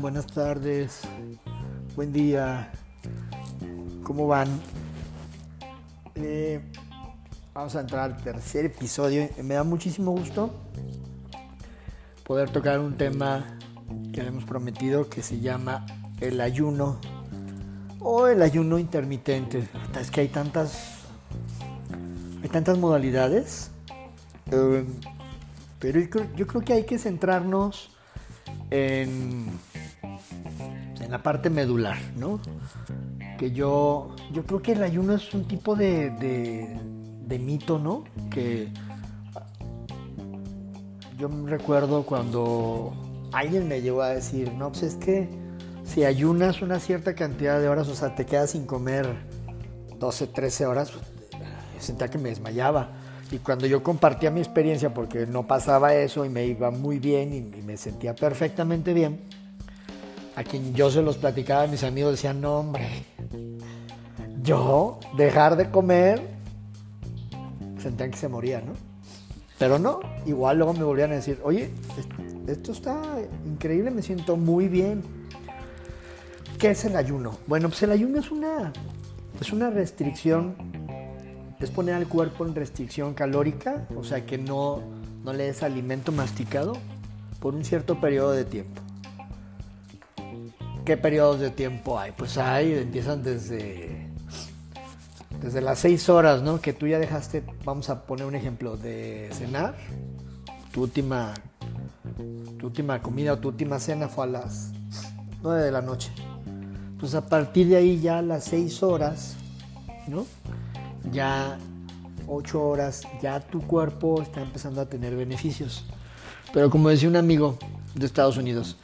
Buenas tardes, buen día, ¿cómo van? Eh, vamos a entrar al tercer episodio. Me da muchísimo gusto poder tocar un tema que hemos prometido que se llama el ayuno o el ayuno intermitente. Es que hay tantas, hay tantas modalidades, eh, pero yo creo que hay que centrarnos en, en la parte medular, ¿no? Que yo, yo creo que el ayuno es un tipo de, de, mito, ¿no? Que yo recuerdo cuando alguien me llegó a decir, no, pues es que si ayunas una cierta cantidad de horas, o sea, te quedas sin comer 12, 13 horas, pues, sentía que me desmayaba. Y cuando yo compartía mi experiencia, porque no pasaba eso y me iba muy bien y, me sentía perfectamente bien, a quien yo se los platicaba, mis amigos decían, no hombre, yo dejar de comer, sentían que se moría, ¿no? Pero no, igual luego me volvían a decir, oye, esto está increíble, me siento muy bien. ¿Qué es el ayuno? Bueno, pues el ayuno es una, es una restricción es poner al cuerpo en restricción calórica, o sea que no, no le des alimento masticado por un cierto periodo de tiempo. ¿Qué periodos de tiempo hay? Pues hay, empiezan desde, desde las 6 horas, ¿no? Que tú ya dejaste, vamos a poner un ejemplo, de cenar, tu última, tu última comida o tu última cena fue a las 9 de la noche. Pues a partir de ahí ya las 6 horas, ¿no? ya 8 horas, ya tu cuerpo está empezando a tener beneficios. Pero como decía un amigo de Estados Unidos,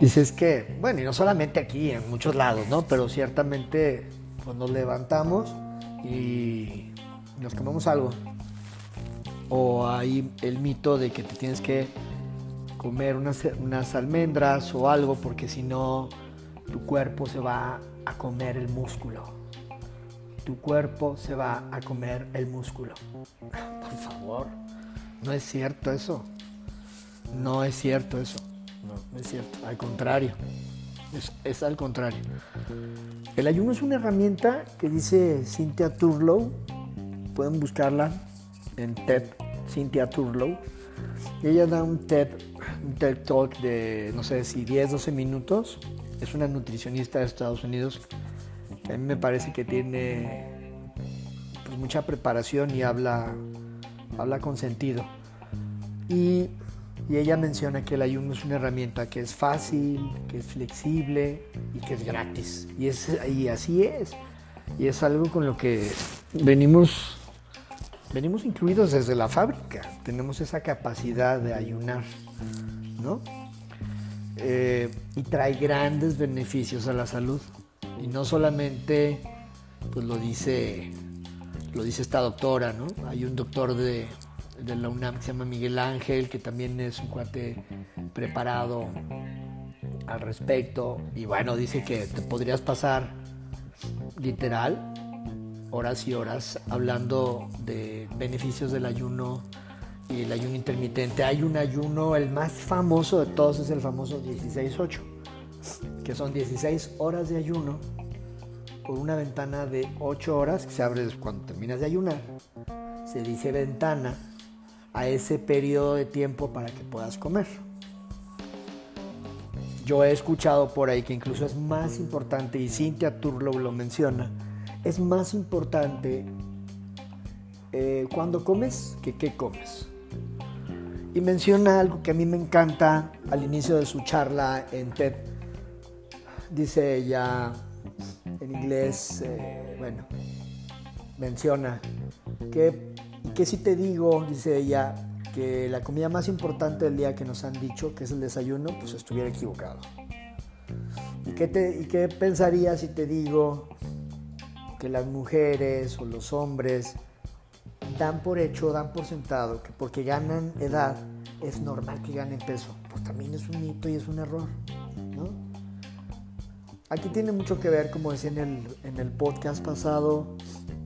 dices que, bueno, y no solamente aquí, en muchos lados, ¿no? Pero ciertamente cuando nos levantamos y nos comemos algo, o hay el mito de que te tienes que comer unas, unas almendras o algo porque si no tu cuerpo se va a comer el músculo tu cuerpo se va a comer el músculo. Por favor, no es cierto eso. No es cierto eso. Es cierto. Al contrario. Es, es, al contrario. El ayuno es una herramienta que dice Cynthia Turlow. Pueden buscarla en TED, Cynthia Turlow. ella da un TED, un TED Talk de, no sé si 10, 12 minutos. Es una nutricionista de Estados Unidos a mí me parece que tiene pues, mucha preparación y habla, habla con sentido. Y, ella menciona que el ayuno es una herramienta que es fácil, que es flexible y que es gratis. Y, es, y así es. Y es algo con lo que venimos, venimos incluidos desde la fábrica. Tenemos esa capacidad de ayunar, ¿no? Eh, y trae grandes beneficios a la salud. Y no solamente pues lo dice, lo dice esta doctora, ¿no? Hay un doctor de, la UNAM que se llama Miguel Ángel, que también es un cuate preparado al respecto. Y bueno, dice que te podrías pasar literal horas y horas hablando de beneficios del ayuno y el ayuno intermitente. Hay un ayuno, el más famoso de todos es el famoso 16-8 que son 16 horas de ayuno por una ventana de 8 horas que se abre cuando terminas de ayunar. Se dice ventana a ese periodo de tiempo para que puedas comer. Yo he escuchado por ahí que incluso es más importante, y Cynthia Turlow lo menciona, es más importante eh, cuando comes que qué comes. Y menciona algo que a mí me encanta al inicio de su charla en TED dice ella en inglés, eh, bueno, menciona que, que si te digo, dice ella, que la comida más importante del día que nos han dicho, que es el desayuno, pues estuviera equivocado. ¿Y qué, te, y qué pensaría si te digo que las mujeres o los hombres dan por hecho, dan por sentado que porque ganan edad es normal que ganen peso? Pues también es un mito y es un error, ¿no? Aquí tiene mucho que ver, como decía en el, podcast pasado,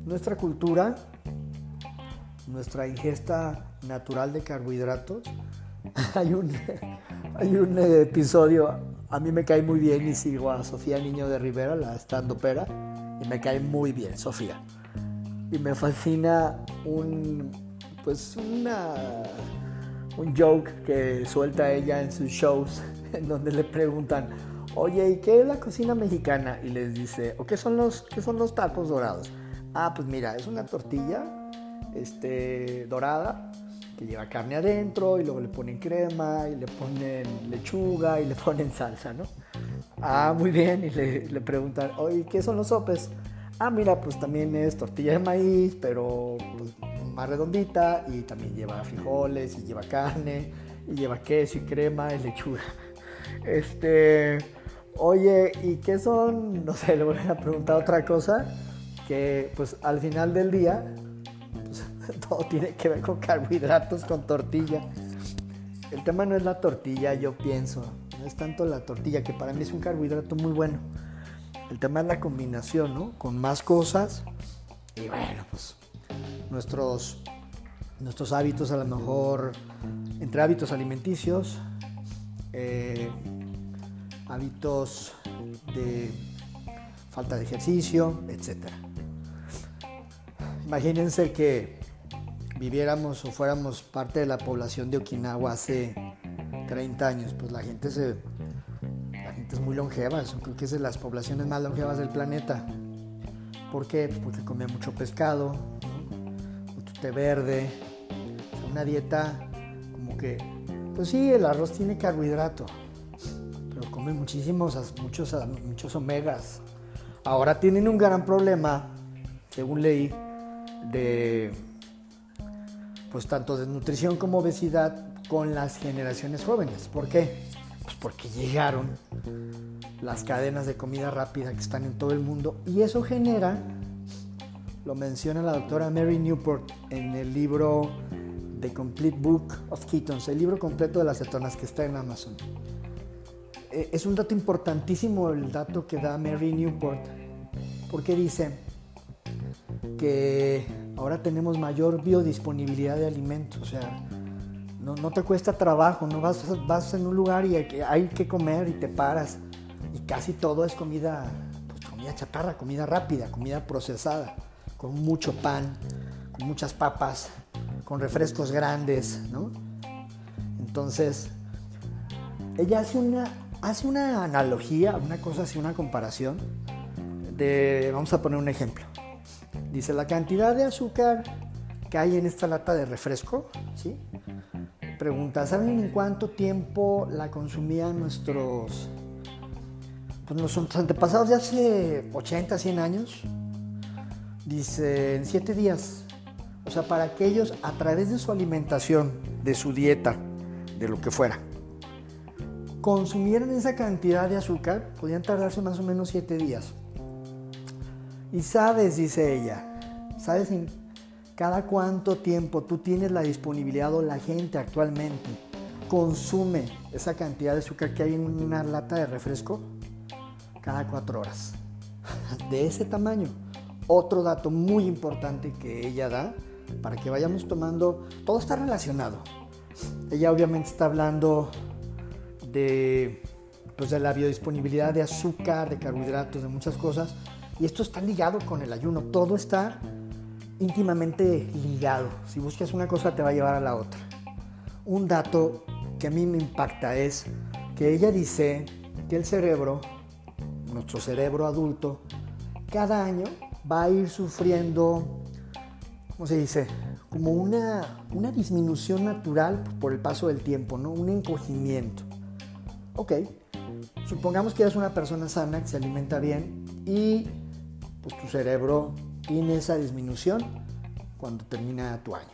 nuestra cultura, nuestra ingesta natural de carbohidratos. hay, un, hay un episodio a mí me cae muy bien y sigo a Sofía Niño de Rivera, la estando pera, y me cae muy bien Sofía. Y me fascina un, pues una, un joke que suelta ella en sus shows, en donde le preguntan, oye, ¿y qué es la cocina mexicana? Y les dice, ¿o qué son los, qué son los tacos dorados? Ah, pues mira, es una tortilla este, dorada que lleva carne adentro y luego le ponen crema y le ponen lechuga y le ponen salsa, ¿no? Ah, muy bien, y le, preguntan, oye, ¿qué son los sopes? Ah, mira, pues también es tortilla de maíz, pero pues, más redondita y también lleva frijoles y lleva carne y lleva queso y crema y lechuga. Este, oye, ¿y qué son? No sé, le voy a preguntar otra cosa que pues al final del día todo tiene que ver con carbohidratos, con tortilla. El tema no es la tortilla, yo pienso. No es tanto la tortilla, que para mí es un carbohidrato muy bueno. El tema es la combinación, ¿no? Con más cosas. Y bueno, pues nuestros, nuestros hábitos a lo mejor, entre hábitos alimenticios, eh, hábitos de falta de ejercicio, etc. Imagínense que viviéramos o fuéramos parte de la población de Okinawa hace 30 años, pues la gente se la gente es muy longeva, creo que es de las poblaciones más longevas del planeta. ¿Por qué? Pues porque come mucho pescado, mucho té verde, una dieta como que, pues sí, el arroz tiene carbohidrato, pero come muchísimos, muchos, muchos omegas. Ahora tienen un gran problema, según leí, de pues tanto desnutrición como obesidad con las generaciones jóvenes. ¿Por qué? Pues porque llegaron las cadenas de comida rápida que están en todo el mundo y eso genera, lo menciona la doctora Mary Newport en el libro The Complete Book of Ketones, el libro completo de las cetonas que está en Amazon. Eh, es un dato importantísimo el dato que da Mary Newport porque dice que ahora tenemos mayor biodisponibilidad de alimentos, o sea, no, te cuesta trabajo, no vas, vas en un lugar y hay que, comer y te paras y casi todo es comida, pues comida chatarra, comida rápida, comida procesada, con mucho pan, con muchas papas, con refrescos grandes, ¿no? Entonces, ella hace una, hace una analogía, una cosa así, una comparación de, vamos a poner un ejemplo. Dice la cantidad de azúcar que hay en esta lata de refresco, ¿sí? Pregunta, ¿saben en cuánto tiempo la consumían nuestros, pues nuestros antepasados de hace 80, 100 años? Dice, en 7 días. O sea, para que ellos a través de su alimentación, de su dieta, de lo que fuera, consumieran esa cantidad de azúcar, podían tardarse más o menos 7 días. Y sabes, dice ella, sabes en cada cuánto tiempo tú tienes la disponibilidad o la gente actualmente consume esa cantidad de azúcar que hay en una lata de refresco cada cuatro horas. De ese tamaño. Otro dato muy importante que ella da para que vayamos tomando, todo está relacionado. Ella obviamente está hablando de, pues de la biodisponibilidad de azúcar, de carbohidratos, de muchas cosas, y esto está ligado con el ayuno, todo está íntimamente ligado. Si buscas una cosa te va a llevar a la otra. Un dato que a mí me impacta es que ella dice que el cerebro, nuestro cerebro adulto, cada año va a ir sufriendo, ¿cómo se dice? Como una, una disminución natural por el paso del tiempo, ¿no? Un encogimiento. Ok, supongamos que eres una persona sana, que se alimenta bien y pues, tu cerebro tiene esa disminución cuando termina tu año.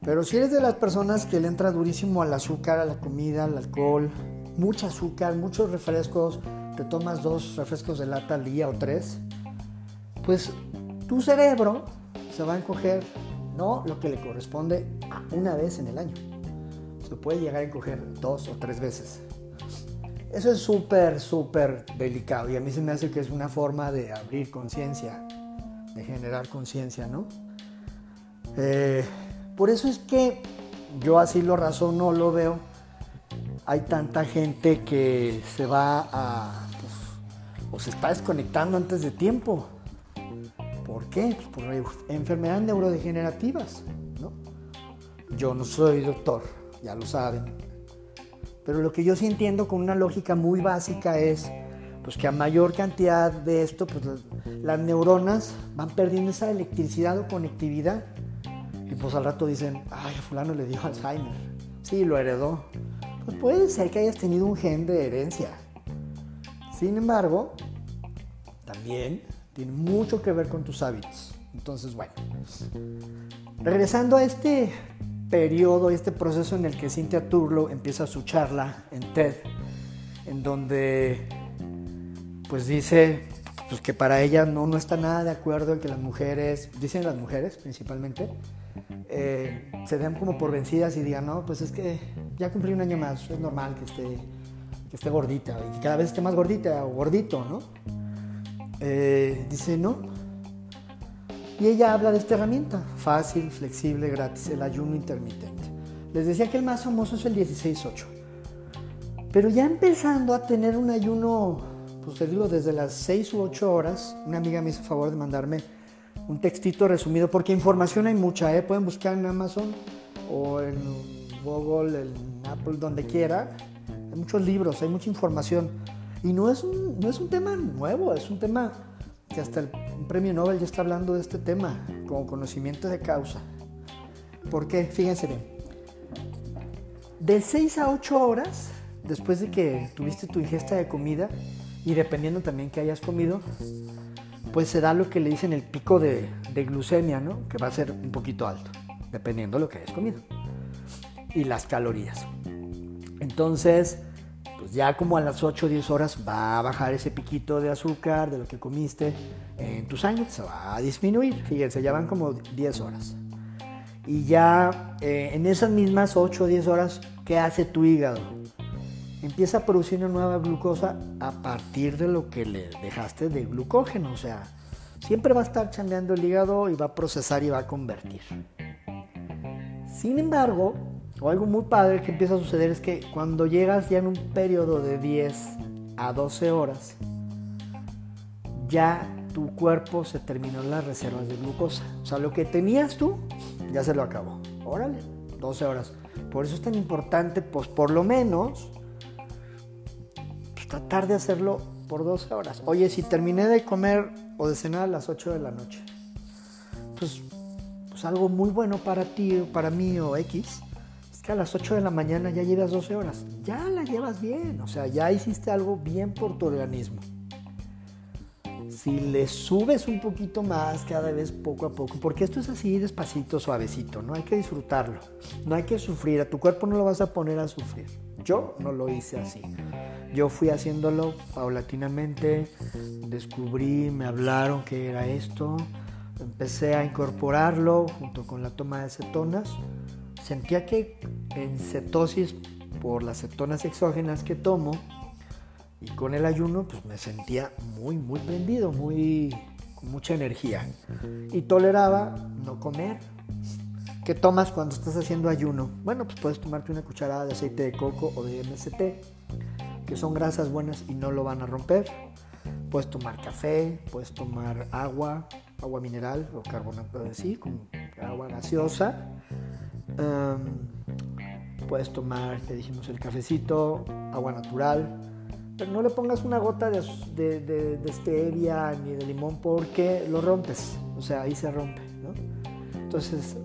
Pero si eres de las personas que le entra durísimo al azúcar, a la comida, al alcohol, mucho azúcar, muchos refrescos, te tomas dos refrescos de lata al día o tres, pues tu cerebro se va a encoger no lo que le corresponde a una vez en el año. Se puede llegar a encoger dos o tres veces. Eso es súper, súper delicado y a mí se me hace que es una forma de abrir conciencia, de generar conciencia, ¿no? Eh, por eso es que yo así lo razono, lo veo. hay tanta gente que se va a, pues, o se está desconectando antes de tiempo. ¿Por qué? Pues por enfermedades neurodegenerativas. ¿no? Yo no soy doctor, ya lo saben. Pero lo que yo sí entiendo con una lógica muy básica es pues que a mayor cantidad de esto, pues las neuronas van perdiendo esa electricidad o conectividad. Y pues al rato dicen, ay, a fulano le dio Alzheimer. Sí, lo heredó. Pues puede ser que hayas tenido un gen de herencia. Sin embargo, también tiene mucho que ver con tus hábitos. Entonces, bueno, regresando a este periodo, este proceso en el que Cynthia Turlo empieza su charla en TED, en donde pues dice pues que para ella no, no está nada de acuerdo en que las mujeres, dicen las mujeres principalmente, eh, se den como por vencidas y digan, no, pues es que ya cumplí un año más, es normal que esté, que esté gordita y cada vez esté más gordita o gordito, ¿no? Eh, dice, no. Y ella habla de esta herramienta, fácil, flexible, gratis, el ayuno intermitente. Les decía que el más famoso es el 16-8. Pero ya empezando a tener un ayuno pues te digo, desde las 6 u 8 horas, una amiga me hizo favor de mandarme un textito resumido, porque información hay mucha, ¿eh? pueden buscar en Amazon o en Google, en Apple, donde quiera. Hay muchos libros, hay mucha información. Y no es un, no es un tema nuevo, es un tema que hasta el premio Nobel ya está hablando de este tema, como conocimiento de causa. ¿Por qué? Fíjense bien. De 6 a 8 horas, después de que tuviste tu ingesta de comida, y dependiendo también que hayas comido, pues se da lo que le dicen el pico de, glucemia, ¿no? Que va a ser un poquito alto, dependiendo de lo que hayas comido. Y las calorías. Entonces, pues ya como a las 8 o 10 horas va a bajar ese piquito de azúcar de lo que comiste en tu sangre, se va a disminuir. Fíjense, ya van como 10 horas. Y ya eh, en esas mismas 8 o 10 horas, ¿qué hace tu hígado? empieza a producir una nueva glucosa a partir de lo que le dejaste de glucógeno. O sea, siempre va a estar chambeando el hígado y va a procesar y va a convertir. Sin embargo, o algo muy padre que empieza a suceder es que cuando llegas ya en un periodo de 10 a 12 horas, ya tu cuerpo se terminó las reservas de glucosa. O sea, lo que tenías tú, ya se lo acabó. Órale, 12 horas. Por eso es tan importante, pues por lo menos, tratar de hacerlo por 12 horas. Oye, si terminé de comer o de cenar a las 8 de la noche, pues, pues algo muy bueno para ti para mí o X, que a las 8 de la mañana ya llevas 12 horas. Ya la llevas bien, o sea, ya hiciste algo bien por tu organismo. Si le subes un poquito más cada vez poco a poco, porque esto es así despacito, suavecito, no hay que disfrutarlo, no hay que sufrir, a tu cuerpo no lo vas a poner a sufrir. Yo no lo hice así. Yo fui haciéndolo paulatinamente, descubrí, me hablaron que era esto, empecé a incorporarlo junto con la toma de cetonas. Sentía que en cetosis, por las cetonas exógenas que tomo, y con el ayuno, pues me sentía muy, muy prendido, muy, con mucha energía. Y toleraba no comer. ¿Qué tomas cuando estás haciendo ayuno? Bueno, pues puedes tomarte una cucharada de aceite de coco o de MST que son grasas buenas y no lo van a romper. Puedes tomar café, puedes tomar agua, agua mineral o carbonato de sí, con agua gaseosa. puedes tomar, te dijimos, el cafecito, agua natural. Pero no le pongas una gota de, de, stevia ni de limón porque lo rompes. O sea, ahí se rompe. ¿no? Entonces,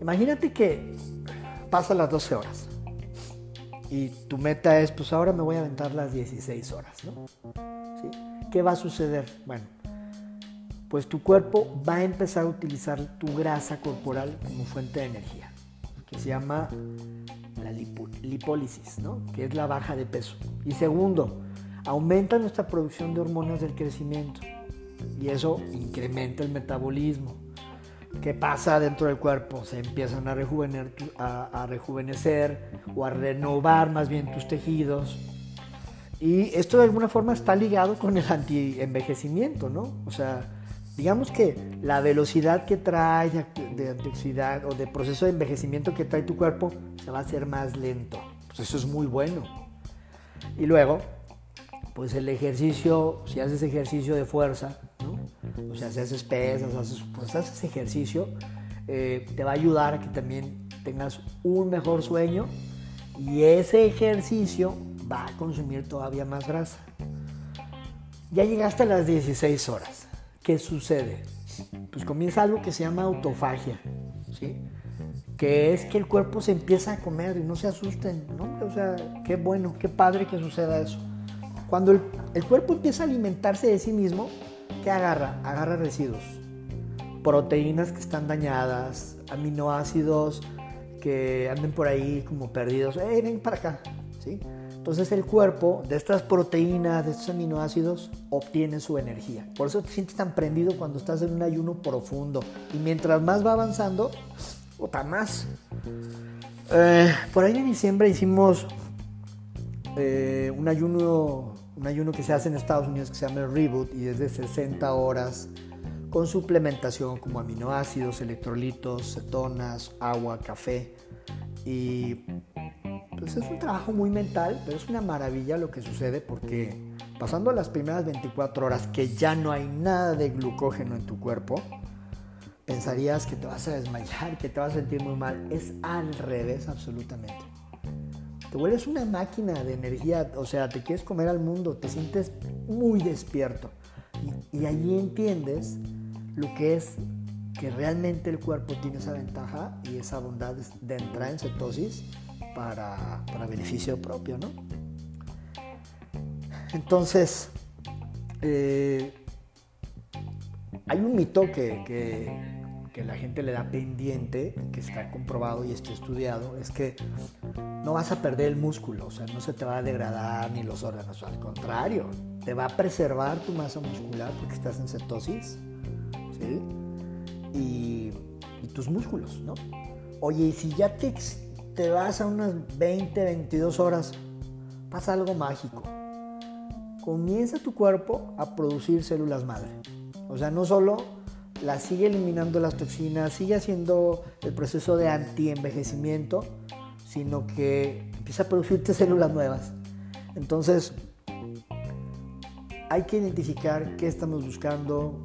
imagínate que pasa las 12 horas y tu meta es, pues ahora me voy a aventar las 16 horas, ¿no? ¿Qué va a suceder? Bueno, pues tu cuerpo va a empezar a utilizar tu grasa corporal como fuente de energía, que se llama la lipólisis, ¿no? Que es la baja de peso. Y segundo, aumenta nuestra producción de hormonas del crecimiento y eso incrementa el metabolismo. ¿Qué pasa dentro del cuerpo? Se empiezan a, a, rejuvenecer o a renovar más bien tus tejidos. Y esto de alguna forma está ligado con el anti-envejecimiento, ¿no? O sea, digamos que la velocidad que trae de, antioxidad o de proceso de envejecimiento que trae tu cuerpo se va a hacer más lento. Pues eso es muy bueno. Y luego, pues el ejercicio, si haces ejercicio de fuerza, o sea, si haces pesas, haces, pues haces ejercicio, eh, te va a ayudar a que también tengas un mejor sueño y ese ejercicio va a consumir todavía más grasa. Ya llegaste a las 16 horas. ¿Qué sucede? Pues comienza algo que se llama autofagia, ¿sí? Que es que el cuerpo se empieza a comer y no se asusten, ¿no? O sea, qué bueno, qué padre que suceda eso. Cuando el, cuerpo empieza a alimentarse de sí mismo, ¿qué agarra? Agarra residuos. Proteínas que están dañadas, aminoácidos que anden por ahí como perdidos. ¡Eh, ven para acá! ¿Sí? Entonces el cuerpo de estas proteínas, de estos aminoácidos, obtiene su energía. Por eso te sientes tan prendido cuando estás en un ayuno profundo. Y mientras más va avanzando, otra más. Eh, por ahí en diciembre hicimos eh, un ayuno un ayuno que se hace en Estados Unidos que se llama el Reboot y es de 60 horas con suplementación como aminoácidos, electrolitos, cetonas, agua, café. Y pues es un trabajo muy mental, pero es una maravilla lo que sucede porque pasando las primeras 24 horas que ya no hay nada de glucógeno en tu cuerpo, pensarías que te vas a desmayar, que te vas a sentir muy mal. Es al revés absolutamente. Te vuelves una máquina de energía, o sea, te quieres comer al mundo, te sientes muy despierto. Y, y allí entiendes lo que es que realmente el cuerpo tiene esa ventaja y esa bondad de entrar en cetosis para, para beneficio propio, ¿no? Entonces, eh, hay un mito que, que, la gente le da pendiente, que está comprobado y está estudiado, es que no vas a perder el músculo, o sea, no se te va a degradar ni los órganos, al contrario, te va a preservar tu masa muscular porque estás en cetosis y, tus músculos, ¿no? Oye, y si ya te, te vas a unas 20, 22 horas, pasa algo mágico. Comienza tu cuerpo a producir células madre. O sea, no solo la sigue eliminando las toxinas, sigue haciendo el proceso de anti-envejecimiento, sino que empieza a producirte células nuevas. Entonces, hay que identificar qué estamos buscando,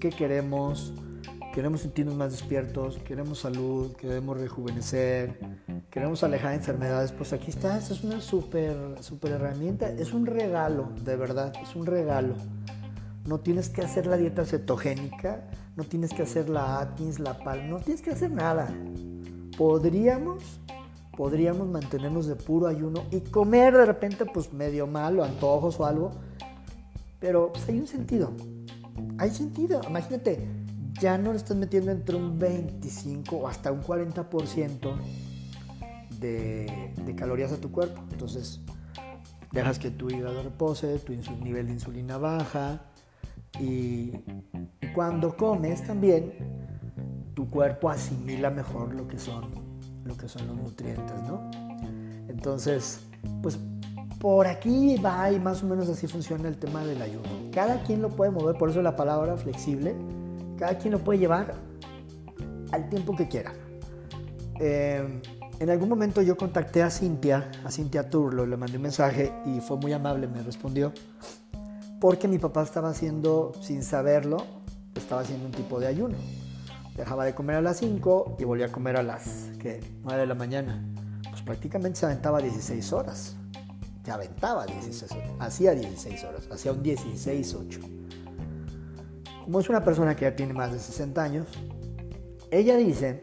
qué queremos, queremos sentirnos más despiertos, queremos salud, queremos rejuvenecer, queremos alejar enfermedades, pues aquí está, es una súper super herramienta, es un regalo, de verdad, es un regalo. No tienes que hacer la dieta cetogénica, no tienes que hacer la Atkins, la PAL, no tienes que hacer nada. Podríamos, podríamos mantenernos de puro ayuno y comer de repente pues medio mal o antojos o algo, pero pues hay un sentido hay sentido. Imagínate, ya no le estás metiendo entre un 25 o hasta un 40% de, de calorías a tu cuerpo. Entonces, dejas que tu hígado repose, tu nivel de insulina baja y cuando comes también tu cuerpo asimila mejor lo que son lo que son los nutrientes, ¿no? Entonces, pues por aquí va y más o menos así funciona el tema del ayuno. Cada quien lo puede mover, por eso la palabra flexible, cada quien lo puede llevar al tiempo que quiera. Eh, en algún momento yo contacté a Cintia, a Cintia Turlo, le mandé un mensaje y fue muy amable, me respondió, porque mi papá estaba haciendo, sin saberlo, estaba haciendo un tipo de ayuno. Dejaba de comer a las 5 y volvía a comer a las 9 de la mañana. Pues prácticamente se aventaba 16 horas aventaba 16 horas, hacía 16 horas, hacía un 16-8. Como es una persona que ya tiene más de 60 años, ella dice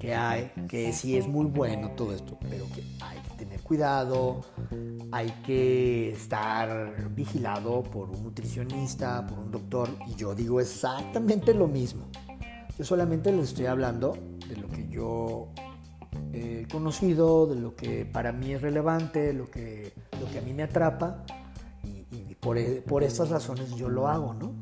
que hay, que sí es muy bueno todo esto, pero que hay que tener cuidado, hay que estar vigilado por un nutricionista, por un doctor, y yo digo exactamente lo mismo. Yo solamente les estoy hablando de lo que yo eh, conocido, de lo que para mí es relevante, lo que, lo que a mí me atrapa y, por, e, por, estas razones yo lo hago, ¿no?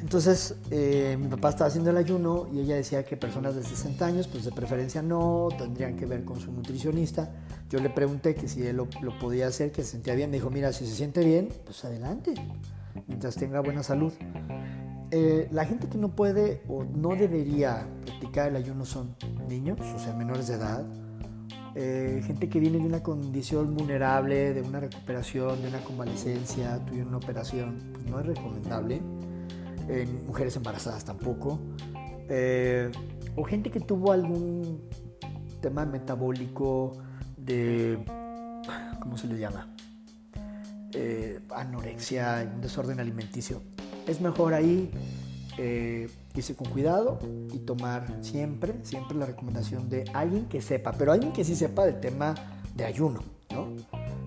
Entonces eh, mi papá estaba haciendo el ayuno y ella decía que personas de 60 años, pues de preferencia no, tendrían que ver con su nutricionista. Yo le pregunté que si él lo, podía hacer, que se sentía bien. Me dijo, mira, si se siente bien, pues adelante, mientras tenga buena salud. Eh, la gente que no puede o no debería practicar el ayuno son niños, o sea, menores de edad, eh, gente que viene de una condición vulnerable, de una recuperación, de una convalecencia, tuvieron una operación, pues no es recomendable. En mujeres embarazadas tampoco. Eh, o gente que tuvo algún tema metabólico de, ¿cómo se le llama? Eh, anorexia, un desorden alimenticio. Es mejor ahí eh, irse con cuidado y tomar siempre, siempre la recomendación de alguien que sepa, pero alguien que sí sepa del tema de ayuno, ¿no?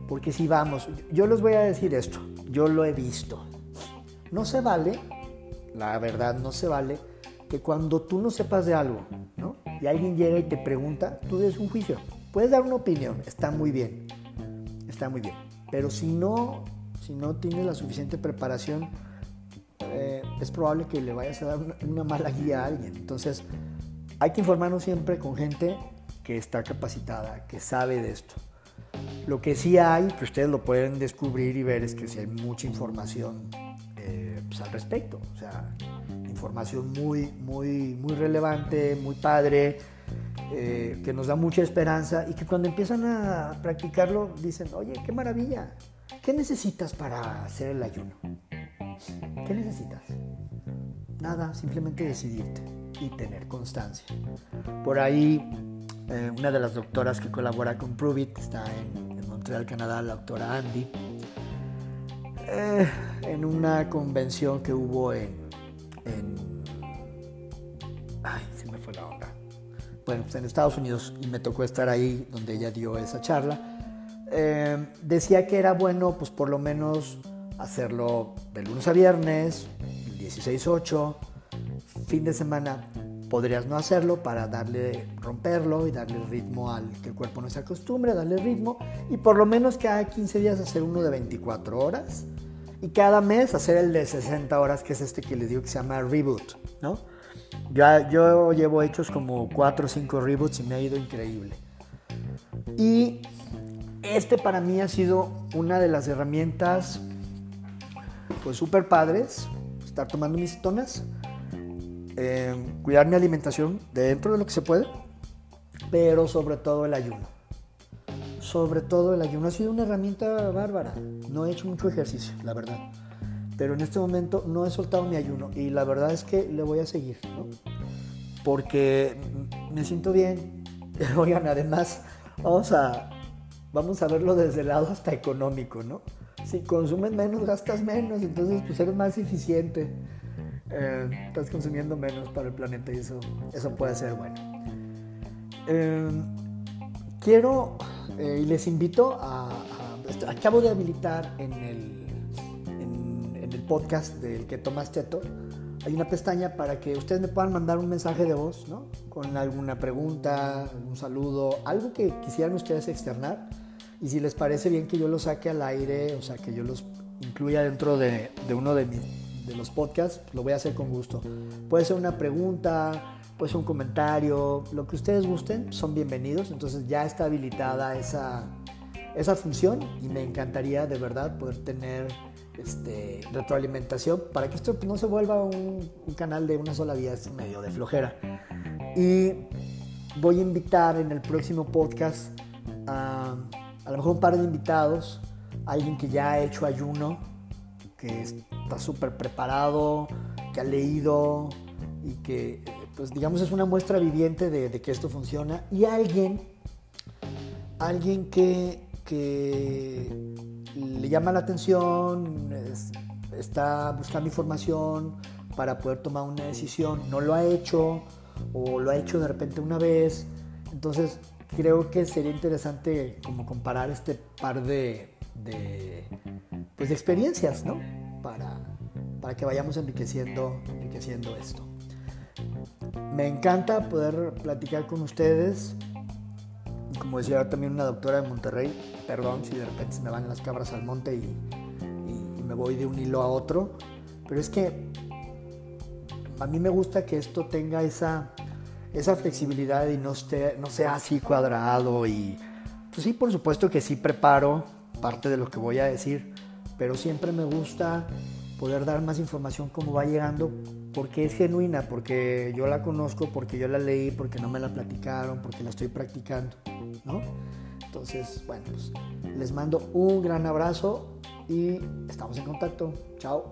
Porque si vamos, yo les voy a decir esto, yo lo he visto. No se vale, la verdad no se vale, que cuando tú no sepas de algo, ¿no? Y alguien llega y te pregunta, tú des un juicio. Puedes dar una opinión, está muy bien, está muy bien. Pero si no, si no tienes la suficiente preparación, eh, es probable que le vayas a dar una, mala guía a alguien. Entonces, hay que informarnos siempre con gente que está capacitada, que sabe de esto. Lo que sí hay, que ustedes lo pueden descubrir y ver, es que sí hay mucha información al respecto. O sea, información muy, muy, muy relevante, muy padre, eh, que nos da mucha esperanza y que cuando empiezan a practicarlo dicen, oye, qué maravilla, ¿qué necesitas para hacer el ayuno? ¿Qué necesitas? Nada, simplemente decidirte y tener constancia. Por ahí, eh, una de las doctoras que colabora con Pruvit, está en, Montreal, Canadá, la doctora Andy, eh, en una convención que hubo en, Ay, se me fue la onda. Bueno, pues en Estados Unidos y me tocó estar ahí donde ella dio esa charla. Eh, decía que era bueno, pues por lo menos hacerlo de lunes a viernes, 16-8, fin de semana podrías no hacerlo para darle, romperlo y darle ritmo al que el cuerpo no se acostumbre, darle ritmo y por lo menos cada 15 días hacer uno de 24 horas y cada mes hacer el de 60 horas que es este que les digo que se llama reboot, ¿no? Ya, yo llevo hechos como 4 o 5 reboots y me ha ido increíble. Y este para mí ha sido una de las herramientas pues súper padres, estar tomando mis cetonas, eh, cuidar mi alimentación dentro de lo que se puede, pero sobre todo el ayuno. Sobre todo el ayuno ha sido una herramienta bárbara. No he hecho mucho ejercicio, la verdad. Pero en este momento no he soltado mi ayuno y la verdad es que le voy a seguir, ¿no? Porque me siento bien. Oigan, además, vamos a, vamos a verlo desde el lado hasta económico, ¿no? si consumes menos, gastas menos, entonces pues eres más eficiente. Eh, estás consumiendo menos para el planeta y eso, eso puede ser bueno. Eh, quiero eh, y les invito a, Acabo de habilitar en el, en, el podcast del que tomaste Teto. Hay una pestaña para que ustedes me puedan mandar un mensaje de voz, ¿no? Con alguna pregunta, un saludo, algo que quisieran ustedes externar y si les parece bien que yo los saque al aire, o sea, que yo los incluya dentro de, uno de, de los podcasts, lo voy a hacer con gusto. Puede ser una pregunta, puede ser un comentario, lo que ustedes gusten, son bienvenidos. Entonces ya está habilitada esa, esa función y me encantaría de verdad poder tener este, retroalimentación para que esto no se vuelva un, un canal de una sola vía, es medio de flojera. Y voy a invitar en el próximo podcast a a lo mejor un par de invitados, alguien que ya ha hecho ayuno, que está súper preparado, que ha leído y que, pues digamos, es una muestra viviente de, que esto funciona, y alguien, alguien que, le llama la atención, está buscando información para poder tomar una decisión, no lo ha hecho o lo ha hecho de repente una vez, entonces creo que sería interesante como comparar este par de, pues experiencias, ¿no? Para, para que vayamos enriqueciendo, enriqueciendo esto. Me encanta poder platicar con ustedes. Como decía también una doctora de Monterrey, perdón si de repente se me van las cabras al monte y, me voy de un hilo a otro, pero es que a mí me gusta que esto tenga esa flexibilidad y no sea así cuadrado y pues sí, por supuesto que sí preparo parte de lo que voy a decir, pero siempre me gusta poder dar más información como va llegando porque es genuina, porque yo la conozco, porque yo la leí, porque no me la platicaron, porque la estoy practicando, ¿no? Entonces, bueno, pues, les mando un gran abrazo y estamos en contacto. Chao.